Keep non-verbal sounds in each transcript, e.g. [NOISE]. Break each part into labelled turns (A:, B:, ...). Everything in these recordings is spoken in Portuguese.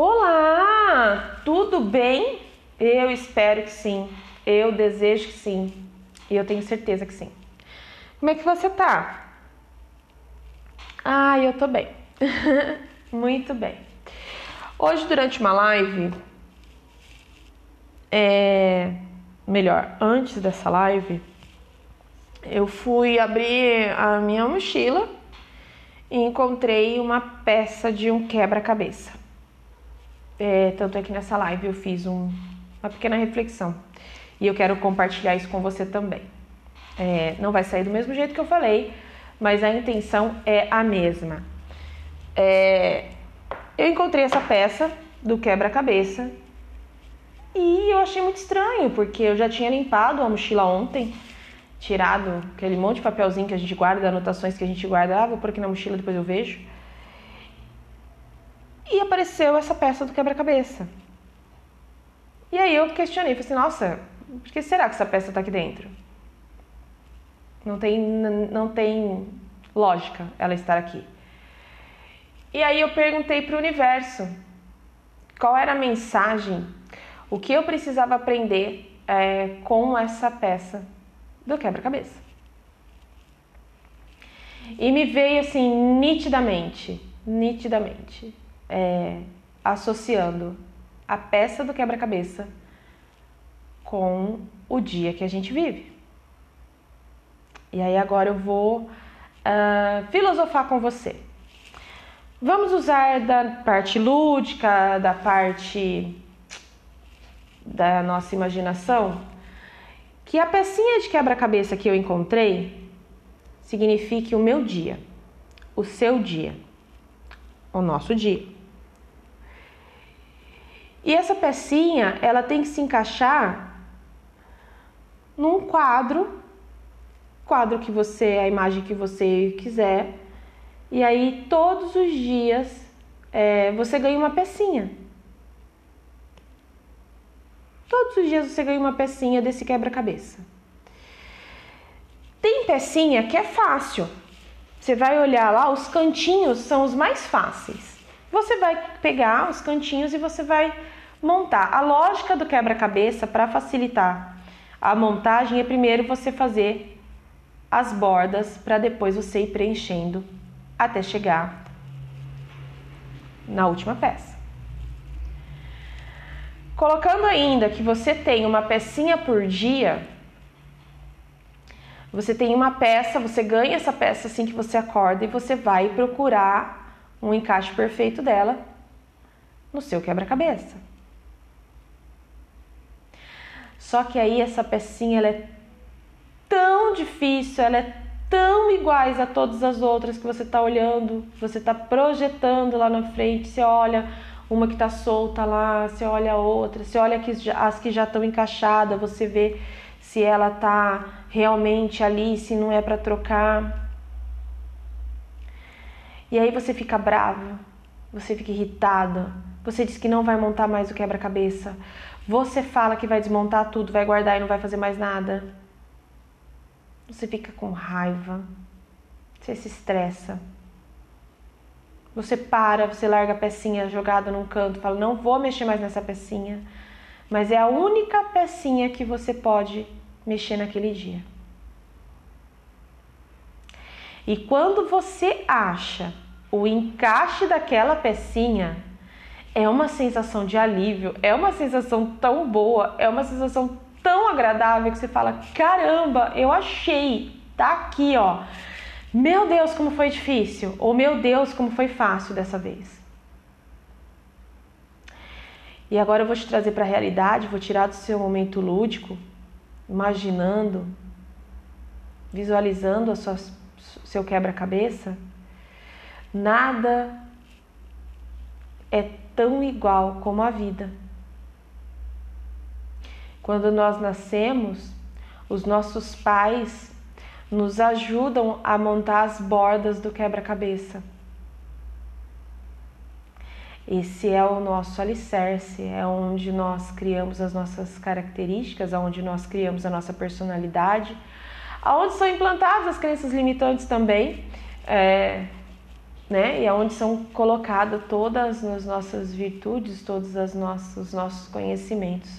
A: Olá, tudo bem? Eu espero que sim. Eu desejo que sim. E eu tenho certeza que sim. Como é que você tá? Ah, eu tô bem. [LAUGHS] Muito bem. Hoje, durante uma live, é melhor, antes dessa live, eu fui abrir a minha mochila e encontrei uma peça de um quebra-cabeça. É, tanto é que nessa live eu fiz um, uma pequena reflexão e eu quero compartilhar isso com você também. É, não vai sair do mesmo jeito que eu falei, mas a intenção é a mesma. É, eu encontrei essa peça do quebra-cabeça e eu achei muito estranho, porque eu já tinha limpado a mochila ontem, tirado aquele monte de papelzinho que a gente guarda, anotações que a gente guarda, ah, vou pôr aqui na mochila, depois eu vejo. E apareceu essa peça do quebra-cabeça. E aí eu questionei, falei assim, nossa, por que será que essa peça está aqui dentro? Não tem, não tem lógica ela estar aqui. E aí eu perguntei para o universo qual era a mensagem, o que eu precisava aprender é, com essa peça do quebra-cabeça. E me veio assim nitidamente, nitidamente é, associando a peça do quebra-cabeça com o dia que a gente vive. E aí agora eu vou uh, filosofar com você. Vamos usar da parte lúdica, da parte da nossa imaginação, que a pecinha de quebra-cabeça que eu encontrei signifique o meu dia, o seu dia, o nosso dia. E essa pecinha, ela tem que se encaixar num quadro, quadro que você, a imagem que você quiser. E aí todos os dias é, você ganha uma pecinha. Todos os dias você ganha uma pecinha desse quebra-cabeça. Tem pecinha que é fácil. Você vai olhar lá, os cantinhos são os mais fáceis. Você vai pegar os cantinhos e você vai montar. A lógica do quebra-cabeça para facilitar a montagem é primeiro você fazer as bordas para depois você ir preenchendo até chegar na última peça. Colocando ainda que você tem uma pecinha por dia, você tem uma peça, você ganha essa peça assim que você acorda e você vai procurar um encaixe perfeito dela no seu quebra-cabeça. Só que aí essa pecinha ela é tão difícil, ela é tão iguais a todas as outras que você está olhando, você está projetando lá na frente, você olha uma que está solta lá, você olha a outra, você olha as que já estão encaixadas, você vê se ela está realmente ali, se não é para trocar. E aí você fica bravo, você fica irritado, você diz que não vai montar mais o quebra-cabeça, você fala que vai desmontar tudo, vai guardar e não vai fazer mais nada. Você fica com raiva. Você se estressa. Você para, você larga a pecinha jogada num canto, fala: "Não vou mexer mais nessa pecinha". Mas é a única pecinha que você pode mexer naquele dia. E quando você acha o encaixe daquela pecinha, é uma sensação de alívio, é uma sensação tão boa, é uma sensação tão agradável que você fala: caramba, eu achei, tá aqui, ó. Meu Deus, como foi difícil, ou meu Deus, como foi fácil dessa vez. E agora eu vou te trazer para a realidade, vou tirar do seu momento lúdico, imaginando, visualizando a sua, seu quebra-cabeça. Nada é tão igual como a vida. Quando nós nascemos, os nossos pais nos ajudam a montar as bordas do quebra-cabeça. Esse é o nosso alicerce, é onde nós criamos as nossas características, onde nós criamos a nossa personalidade, aonde são implantadas as crenças limitantes também. É, né? E é onde são colocadas todas as nossas virtudes, todos os nossos, os nossos conhecimentos.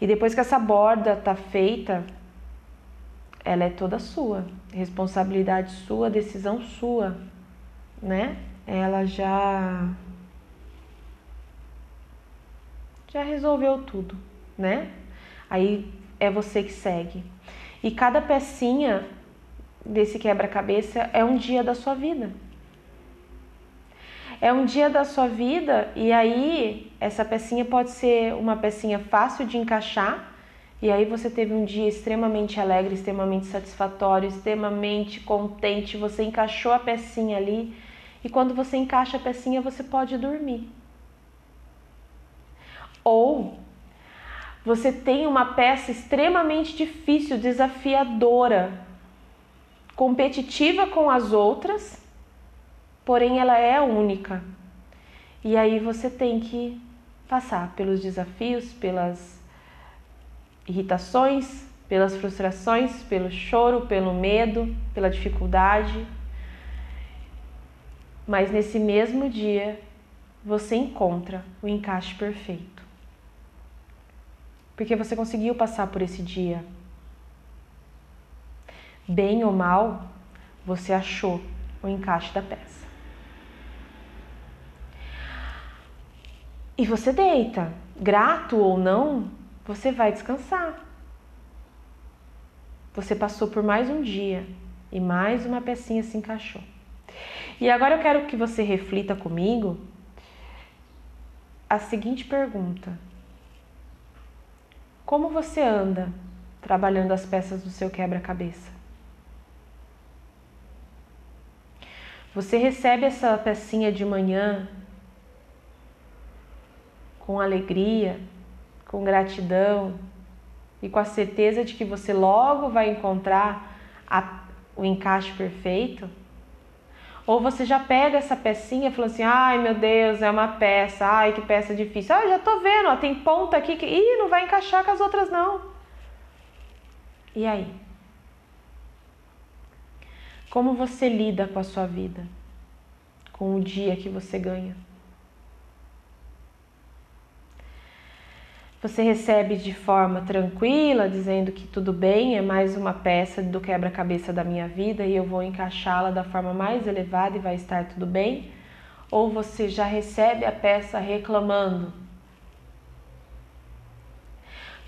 A: E depois que essa borda está feita, ela é toda sua, responsabilidade sua, decisão sua, né? Ela já já resolveu tudo, né? Aí é você que segue. E cada pecinha desse quebra-cabeça é um dia da sua vida. É um dia da sua vida e aí essa pecinha pode ser uma pecinha fácil de encaixar e aí você teve um dia extremamente alegre, extremamente satisfatório, extremamente contente, você encaixou a pecinha ali e quando você encaixa a pecinha você pode dormir. Ou você tem uma peça extremamente difícil, desafiadora, competitiva com as outras, porém ela é única. E aí você tem que passar pelos desafios, pelas irritações, pelas frustrações, pelo choro, pelo medo, pela dificuldade. Mas nesse mesmo dia você encontra o encaixe perfeito. Porque você conseguiu passar por esse dia bem ou mal, você achou o encaixe da peça. E você deita, grato ou não, você vai descansar. Você passou por mais um dia e mais uma pecinha se encaixou. E agora eu quero que você reflita comigo a seguinte pergunta: Como você anda trabalhando as peças do seu quebra-cabeça? Você recebe essa pecinha de manhã com alegria, com gratidão e com a certeza de que você logo vai encontrar a, o encaixe perfeito? Ou você já pega essa pecinha e fala assim: ai meu Deus, é uma peça, ai que peça difícil. Ah, já tô vendo, ó, tem ponta aqui que Ih, não vai encaixar com as outras não. E aí? Como você lida com a sua vida? Com o dia que você ganha? Você recebe de forma tranquila, dizendo que tudo bem, é mais uma peça do quebra-cabeça da minha vida e eu vou encaixá-la da forma mais elevada e vai estar tudo bem? Ou você já recebe a peça reclamando?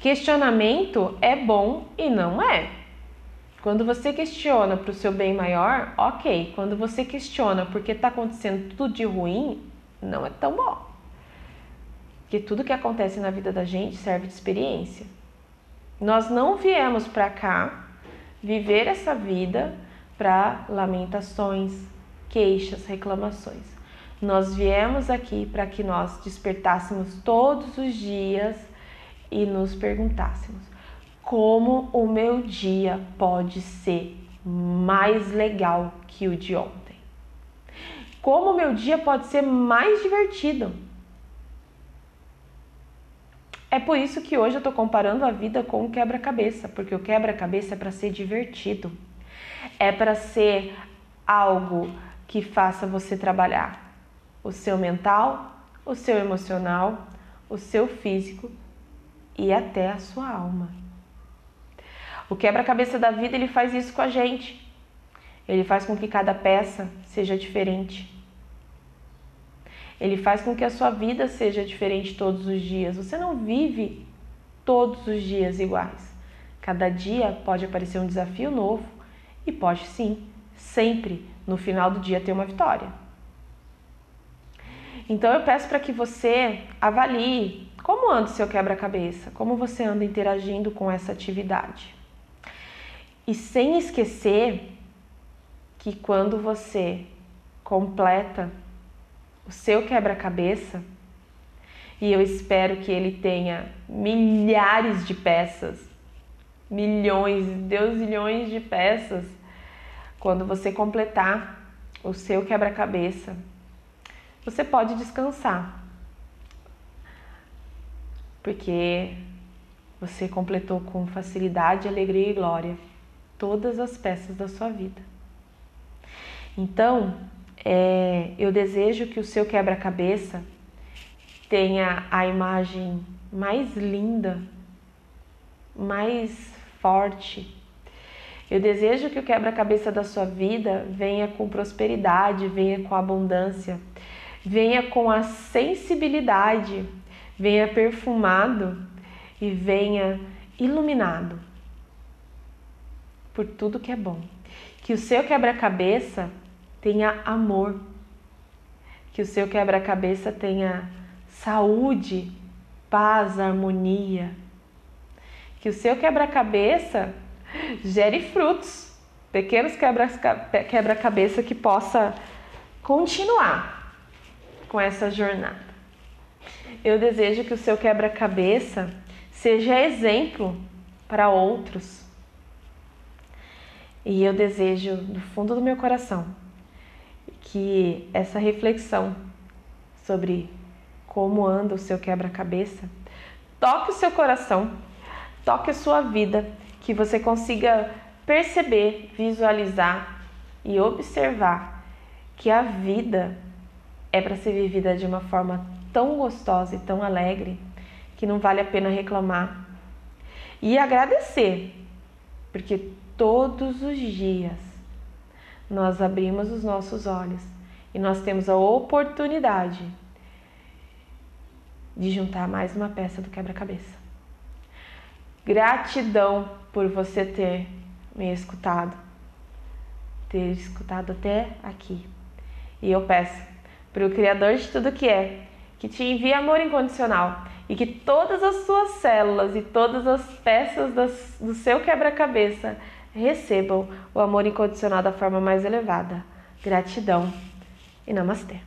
A: Questionamento é bom e não é. Quando você questiona para o seu bem maior, ok. Quando você questiona porque está acontecendo tudo de ruim, não é tão bom. Porque tudo que acontece na vida da gente serve de experiência. Nós não viemos para cá viver essa vida para lamentações, queixas, reclamações. Nós viemos aqui para que nós despertássemos todos os dias e nos perguntássemos: como o meu dia pode ser mais legal que o de ontem? Como o meu dia pode ser mais divertido? É por isso que hoje eu estou comparando a vida com o quebra-cabeça, porque o quebra-cabeça é para ser divertido, é para ser algo que faça você trabalhar o seu mental, o seu emocional, o seu físico e até a sua alma. O quebra-cabeça da vida ele faz isso com a gente. Ele faz com que cada peça seja diferente. Ele faz com que a sua vida seja diferente todos os dias. Você não vive todos os dias iguais. Cada dia pode aparecer um desafio novo e pode sim, sempre no final do dia ter uma vitória. Então eu peço para que você avalie como anda o seu quebra-cabeça, como você anda interagindo com essa atividade. E sem esquecer que quando você completa o seu quebra-cabeça, e eu espero que ele tenha milhares de peças, milhões, Deus milhões de peças, quando você completar o seu quebra-cabeça, você pode descansar. Porque você completou com facilidade, alegria e glória todas as peças da sua vida. Então, é, eu desejo que o seu quebra-cabeça tenha a imagem mais linda, mais forte. Eu desejo que o quebra-cabeça da sua vida venha com prosperidade, venha com abundância, venha com a sensibilidade, venha perfumado e venha iluminado por tudo que é bom. Que o seu quebra-cabeça tenha amor, que o seu quebra-cabeça tenha saúde, paz, harmonia. Que o seu quebra-cabeça gere frutos, pequenos quebra-cabeça que possa continuar com essa jornada. Eu desejo que o seu quebra-cabeça seja exemplo para outros. E eu desejo do fundo do meu coração que essa reflexão sobre como anda o seu quebra-cabeça toque o seu coração, toque a sua vida, que você consiga perceber, visualizar e observar que a vida é para ser vivida de uma forma tão gostosa e tão alegre que não vale a pena reclamar. E agradecer, porque todos os dias nós abrimos os nossos olhos e nós temos a oportunidade de juntar mais uma peça do quebra-cabeça. Gratidão por você ter me escutado, ter escutado até aqui. E eu peço para o Criador de tudo que é que te envie amor incondicional e que todas as suas células e todas as peças do seu quebra-cabeça recebam o amor incondicional da forma mais elevada. Gratidão e namastê.